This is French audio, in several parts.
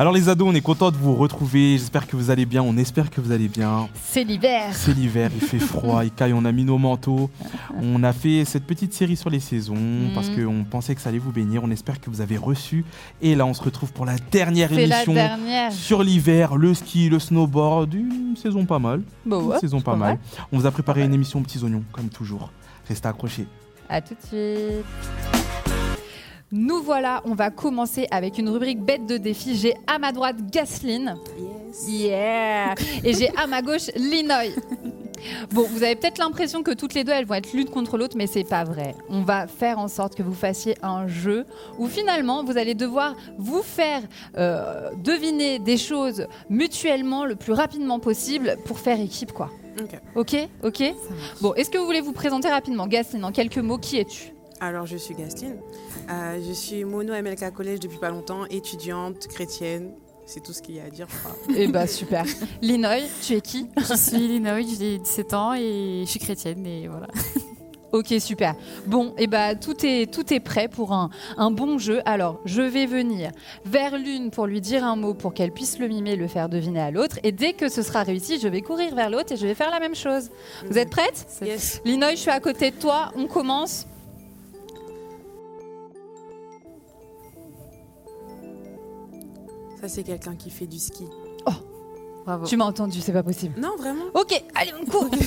Alors les ados, on est content de vous retrouver. J'espère que vous allez bien. On espère que vous allez bien. C'est l'hiver. C'est l'hiver, il fait froid, il caille, on a mis nos manteaux. On a fait cette petite série sur les saisons Mhm. parce qu'on pensait que ça allait vous bénir. On espère que vous avez reçu. Et là, on se retrouve pour la dernière la émission dernière. sur l'hiver, le ski, le snowboard. Une saison pas mal. Bon, Une ouais, saison pas pas mal. mal. On vous a préparé une émission aux petits oignons, comme toujours. Restez accrochés. À tout de suite. Nous voilà, on va commencer avec une rubrique bête de défi. J'ai à ma droite Gasline. Yeah Et j'ai à ma gauche Linoy. Bon, vous avez peut-être l'impression que toutes les deux elles vont être l'une contre l'autre, mais c'est pas vrai. On va faire en sorte que vous fassiez un jeu où finalement vous allez devoir vous faire euh, deviner des choses mutuellement le plus rapidement possible pour faire équipe, quoi. Ok. Ok, ok? Bon, est-ce que vous voulez vous présenter rapidement, Gasline, en quelques mots, qui es-tu? Alors, je suis Gastine. Euh, je suis mono MLK Collège depuis pas longtemps, étudiante, chrétienne. C'est tout ce qu'il y a à dire, je crois. Eh bah super. Linoy, tu es qui? Je suis Linoï, j'ai 17 ans et je suis chrétienne et voilà. Ok, super. Bon, et bah tout est tout est prêt pour un, un bon jeu. Alors, je vais venir vers l'une pour lui dire un mot pour qu'elle puisse le mimer, le faire deviner à l'autre. Et dès que ce sera réussi, je vais courir vers l'autre et je vais faire la même chose. Vous êtes prête? Yes. Linoy, je suis à côté de toi. On commence. Ça, c'est quelqu'un qui fait du ski. Bravo. Tu m'as entendu, c'est pas possible. Non, vraiment Ok, allez, on court.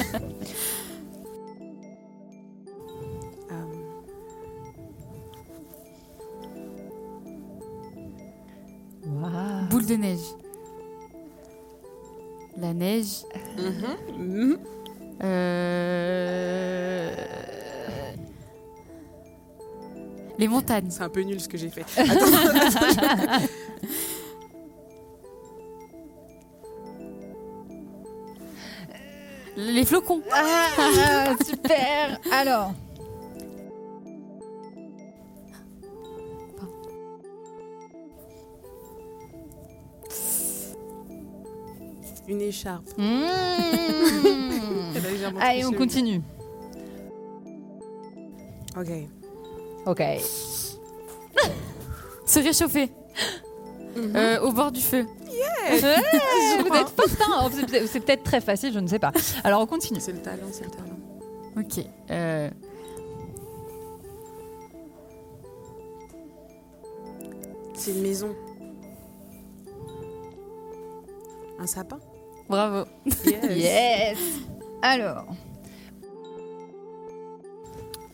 Euh. Boule de neige. La neige. mhm. Euh... Les montagnes. C'est un peu nul ce que j'ai fait. Les flocons. Ah, super. Alors, Une écharpe. Mmh. A légèrement allez, on continue. Ok. Ok. Se réchauffer. Mhm. Euh, au bord du feu. Ouais, vous êtes forte, hein. C'est peut- C'est peut-être très facile, je ne sais pas. Alors, on continue. C'est le talent, c'est le talent. Ok. Euh... C'est une maison. Un sapin Bravo. Yes. Alors,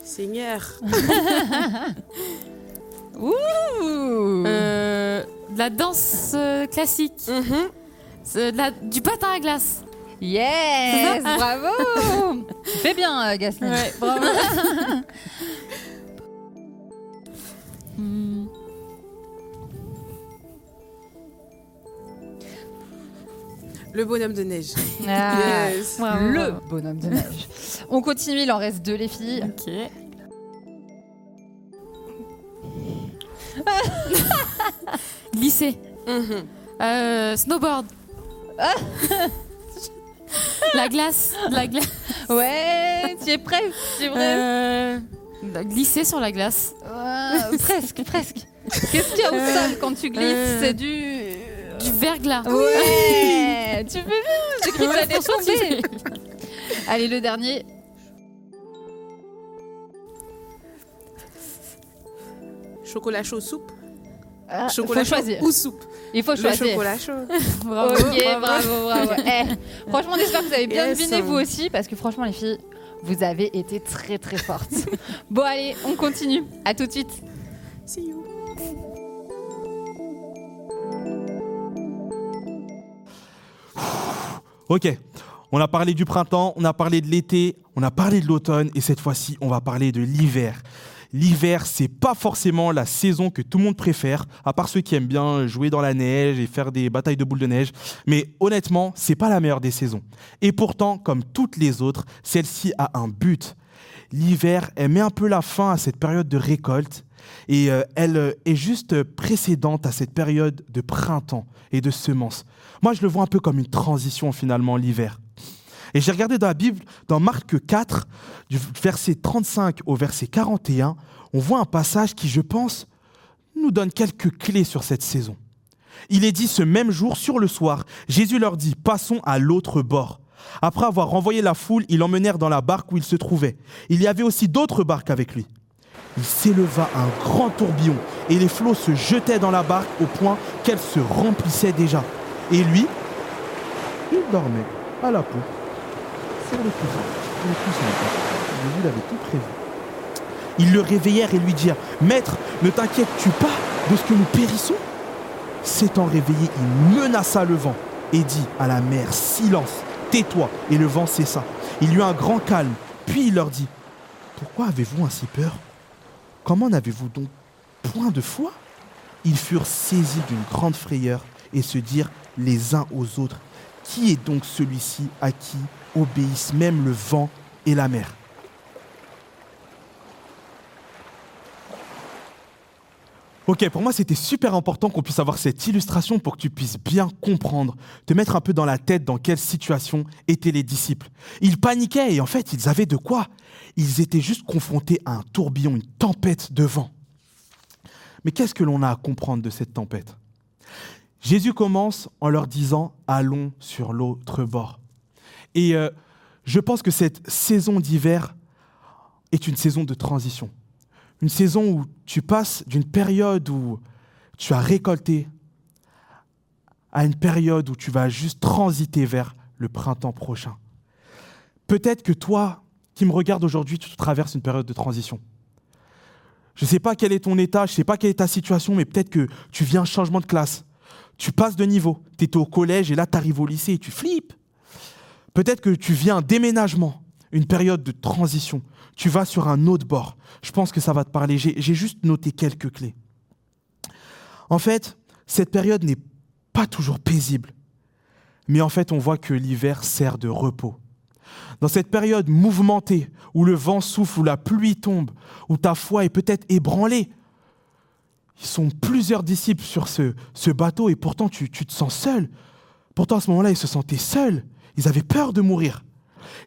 Seigneur. ouh. Euh, de la danse euh, classique. Mhm. De la- Du patin à glace. Yes, bravo. tu fais bien, euh. Ouais, bravo. Hmm. Le bonhomme de neige. Ah, Yes. Bravo, Le bravo. bonhomme de neige. On continue, il en reste deux, les filles. Ok. Glisser. Mhm. Euh, snowboard. la glace. La glace. Ouais, tu es prêt Tu es prêt Euh, glisser sur la glace. Ouais, Presque, presque. Qu'est-ce qu'il y a au Euh, sol quand tu glisses? euh, C'est du... Du verglas. Ouais Tu fais bien J'ai cru que Ouais, franchement, tomber. Allez, le dernier. Chocolat chaud, soupe. Ah, Chocolat faut chaud choisir. ou soupe. Il faut Le choisir. chocolat chaud. Bravo. Ok, bravo, bravo. Eh, franchement, j'espère que vous avez bien Yes. deviné vous aussi, parce que franchement, les filles, vous avez été très très fortes. bon, allez, on continue. À tout de suite. See you. Ok, on a parlé du printemps, on a parlé de l'été, on a parlé de l'automne et cette fois-ci, on va parler de l'hiver. L'hiver, c'est pas forcément la saison que tout le monde préfère, à part ceux qui aiment bien jouer dans la neige et faire des batailles de boules de neige. Mais honnêtement, c'est pas la meilleure des saisons. Et pourtant, comme toutes les autres, celle-ci a un but. L'hiver, elle met un peu la fin à cette période de récolte et euh, elle euh, est juste précédente à cette période de printemps et de semences. Moi, je le vois un peu comme une transition finalement, l'hiver. Et j'ai regardé dans la Bible, dans Marc 4, du verset 35 au verset 41, on voit un passage qui, je pense, nous donne quelques clés sur cette saison. Il est dit ce même jour, sur le soir, Jésus leur dit, passons à l'autre bord. Après avoir renvoyé la foule, ils l'emmenèrent dans la barque où il se trouvait. Il y avait aussi d'autres barques avec lui. Il s'éleva un grand tourbillon et les flots se jetaient dans la barque au point qu'elle se remplissait déjà. Et lui, il dormait à la peau le. Le tout prévu. Ils le réveillèrent et lui dirent Maître, ne t'inquiètes-tu pas de ce que nous périssons? S'étant réveillé, il menaça le vent et dit à la mer Silence, tais-toi. Et le vent cessa. Il y eut un grand calme. Puis il leur dit Pourquoi avez-vous ainsi peur? Comment n'avez-vous donc point de foi? Ils furent saisis d'une grande frayeur et se dirent les uns aux autres Qui est donc celui-ci à qui obéissent même le vent et la mer Ok, pour moi c'était super important qu'on puisse avoir cette illustration pour que tu puisses bien comprendre, te mettre un peu dans la tête dans quelle situation étaient les disciples. Ils paniquaient et en fait ils avaient de quoi Ils étaient juste confrontés à un tourbillon, une tempête de vent. Mais qu'est-ce que l'on a à comprendre de cette tempête? Jésus commence en leur disant Allons sur l'autre bord. Et euh, je pense que cette saison d'hiver est une saison de transition une saison où tu passes d'une période où tu as récolté à une période où tu vas juste transiter vers le printemps prochain. Peut-être que toi, qui me regardes aujourd'hui, tu traverses une période de transition. Je ne sais pas quel est ton état, je ne sais pas quelle est ta situation, mais peut-être que tu viens un changement de classe. Tu passes de niveau. Tu étais au collège et là, tu arrives au lycée et tu flippes. Peut-être que tu viens un déménagement, une période de transition tu vas sur un autre bord. Je pense que ça va te parler. J'ai juste noté quelques clés. En fait, cette période n'est pas toujours paisible. Mais en fait, on voit que l'hiver sert de repos. Dans cette période mouvementée, où le vent souffle, où la pluie tombe, où ta foi est peut-être ébranlée, ils sont plusieurs disciples sur ce, bateau et pourtant tu te sens seul. Pourtant à ce moment-là, ils se sentaient seuls. Ils avaient peur de mourir.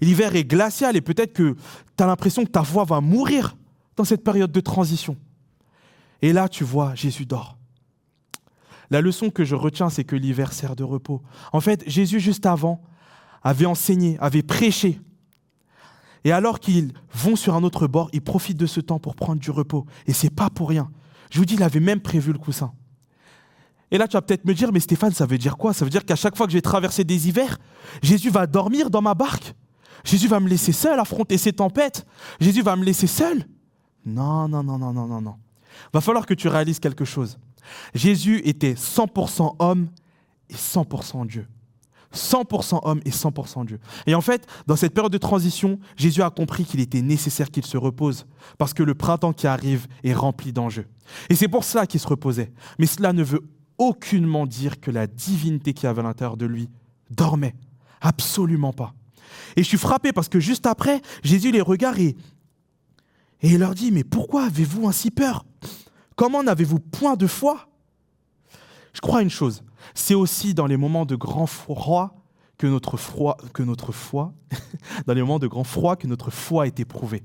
L'hiver est glacial et peut-être que tu as l'impression que ta voix va mourir dans cette période de transition. Et là, tu vois, Jésus dort. La leçon que je retiens, c'est que l'hiver sert de repos. En fait, Jésus, juste avant, avait enseigné, avait prêché. Et alors qu'ils vont sur un autre bord, ils profitent de ce temps pour prendre du repos. Et c'est pas pour rien. Je vous dis, il avait même prévu le coussin. Et là, tu vas peut-être me dire, mais Stéphane, ça veut dire quoi? Ça veut dire qu'à chaque fois que je vais traverser des hivers, Jésus va dormir dans ma barque? Jésus va me laisser seul affronter ces tempêtes? Jésus va me laisser seul? Non, non, non, non, non, non, non. Va falloir que tu réalises quelque chose. Jésus était 100% homme et 100% Dieu. 100% homme et 100% Dieu. Et en fait, dans cette période de transition, Jésus a compris qu'il était nécessaire qu'il se repose, parce que le printemps qui arrive est rempli d'enjeux. Et c'est pour cela qu'il se reposait. Mais cela ne veut aucunement dire que la divinité qui avait à l'intérieur de lui dormait. Absolument pas. Et je suis frappé parce que juste après, Jésus les regarde et, il leur dit, mais pourquoi avez-vous ainsi peur? Comment n'avez-vous point de foi? Je crois une chose, c'est aussi dans les moments de grand froid que notre, froid, que notre foi, dans les moments de grand froid que notre foi est éprouvée.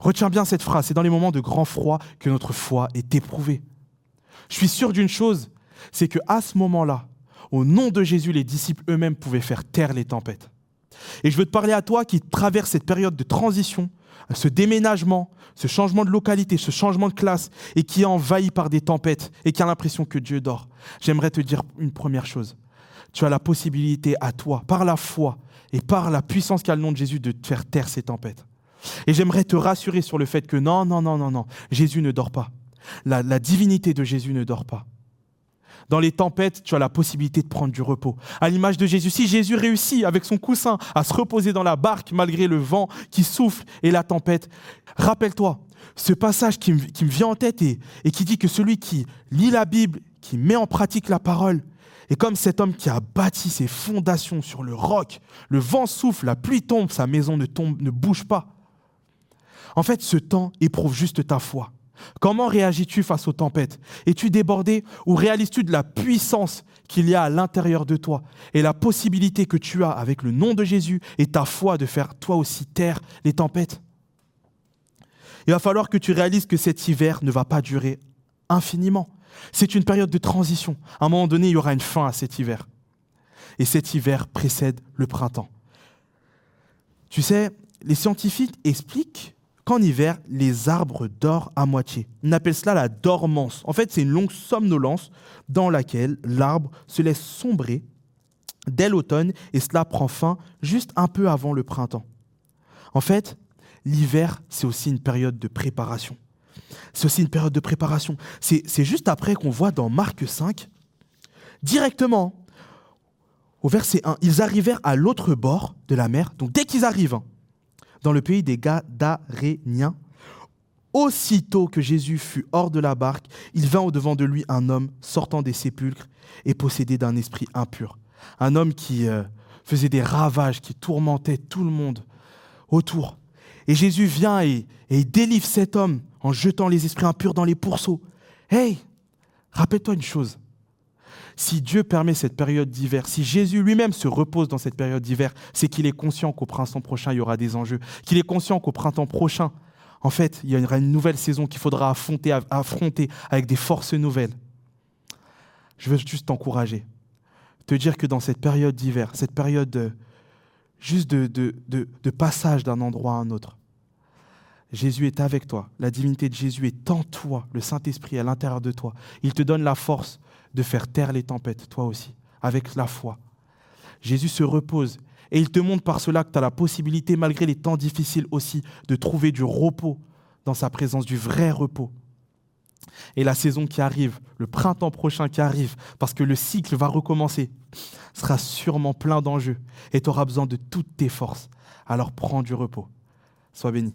Retiens bien cette phrase, c'est dans les moments de grand froid que notre foi est éprouvée. Je suis sûr d'une chose, c'est que à ce moment-là, au nom de Jésus, les disciples eux-mêmes pouvaient faire taire les tempêtes. Et je veux te parler à toi qui traverse cette période de transition, ce déménagement, ce changement de localité, ce changement de classe, et qui est envahi par des tempêtes et qui a l'impression que Dieu dort. J'aimerais te dire une première chose. Tu as la possibilité à toi, par la foi et par la puissance qu'a le nom de Jésus, de faire taire ces tempêtes. Et j'aimerais te rassurer sur le fait que non, non, non, non, non, Jésus ne dort pas. la divinité de Jésus ne dort pas. Dans les tempêtes, tu as la possibilité de prendre du repos. À l'image de Jésus, si Jésus réussit avec son coussin à se reposer dans la barque malgré le vent qui souffle et la tempête, rappelle-toi ce passage qui me, vient en tête et, et qui dit que celui qui lit la Bible, qui met en pratique la parole, est comme cet homme qui a bâti ses fondations sur le roc. Le vent souffle, la pluie tombe, sa maison ne tombe, ne bouge pas. En fait, ce temps éprouve juste ta foi. Comment réagis-tu face aux tempêtes? Es-tu débordé ou réalises-tu de la puissance qu'il y a à l'intérieur de toi et la possibilité que tu as avec le nom de Jésus et ta foi de faire toi aussi taire les tempêtes? Il va falloir que tu réalises que cet hiver ne va pas durer infiniment. C'est une période de transition. À un moment donné, il y aura une fin à cet hiver. Et cet hiver précède le printemps. Tu sais, les scientifiques expliquent qu'en hiver, les arbres dorment à moitié. On appelle cela la dormance. En fait, c'est une longue somnolence dans laquelle l'arbre se laisse sombrer dès l'automne et cela prend fin juste un peu avant le printemps. En fait, l'hiver, c'est aussi une période de préparation. C'est aussi une période de préparation. C'est juste après qu'on voit dans Marc 5, directement, au verset 1, ils arrivèrent à l'autre bord de la mer. Donc dès qu'ils arrivent hein, dans le pays des Gadaréniens, aussitôt que Jésus fut hors de la barque, il vint au-devant de lui un homme sortant des sépulcres et possédé d'un esprit impur. Un homme qui euh, faisait des ravages, qui tourmentait tout le monde autour. Et Jésus vient et, délivre cet homme en jetant les esprits impurs dans les pourceaux. Hey, rappelle-toi une chose. Si Dieu permet cette période d'hiver, si Jésus lui-même se repose dans cette période d'hiver, c'est qu'il est conscient qu'au printemps prochain, il y aura des enjeux, qu'il est conscient qu'au printemps prochain, en fait, il y aura une nouvelle saison qu'il faudra affronter, avec des forces nouvelles. Je veux juste t'encourager, te dire que dans cette période d'hiver, cette période juste de, de passage d'un endroit à un autre, Jésus est avec toi, la divinité de Jésus est en toi, le Saint-Esprit à l'intérieur de toi. Il te donne la force de faire taire les tempêtes, toi aussi, avec la foi. Jésus se repose et il te montre par cela que tu as la possibilité, malgré les temps difficiles aussi, de trouver du repos dans sa présence, du vrai repos. Et la saison qui arrive, le printemps prochain qui arrive, parce que le cycle va recommencer, sera sûrement plein d'enjeux et tu auras besoin de toutes tes forces. Alors prends du repos. Sois béni.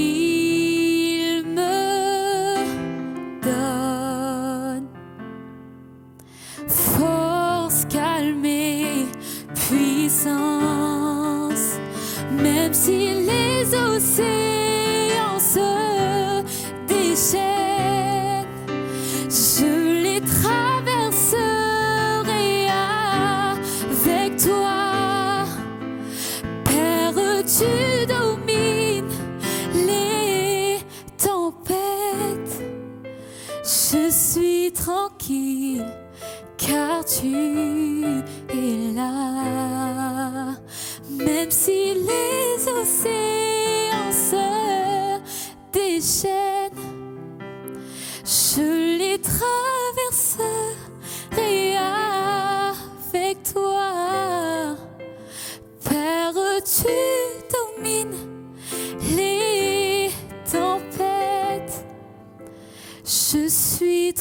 tu domines les tempêtes. Je suis tranquille car tu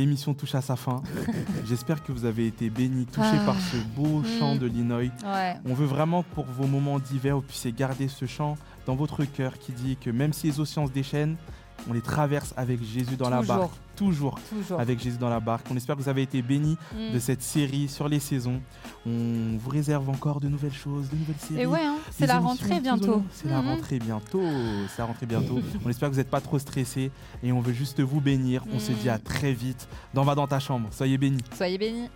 L'émission touche à sa fin. J'espère que vous avez été bénis, touchés Ah. par ce beau chant Mm. de Linoy. Ouais. On veut vraiment que pour vos moments d'hiver, vous puissiez garder ce chant dans votre cœur qui dit que même si les océans se déchaînent, on les traverse avec Jésus dans la barque. Toujours Toujours. avec Jésus dans la barque. On espère que vous avez été bénis Mm. de cette série sur les saisons. On vous réserve encore de nouvelles choses, de nouvelles séries. Et ouais, hein, c'est la rentrée bientôt. C'est la rentrée bientôt. C'est la rentrée bientôt. on espère que vous n'êtes pas trop stressés et on veut juste vous bénir. On se Mhm. dit à très vite dans Va dans ta chambre. Soyez bénis. Soyez bénis.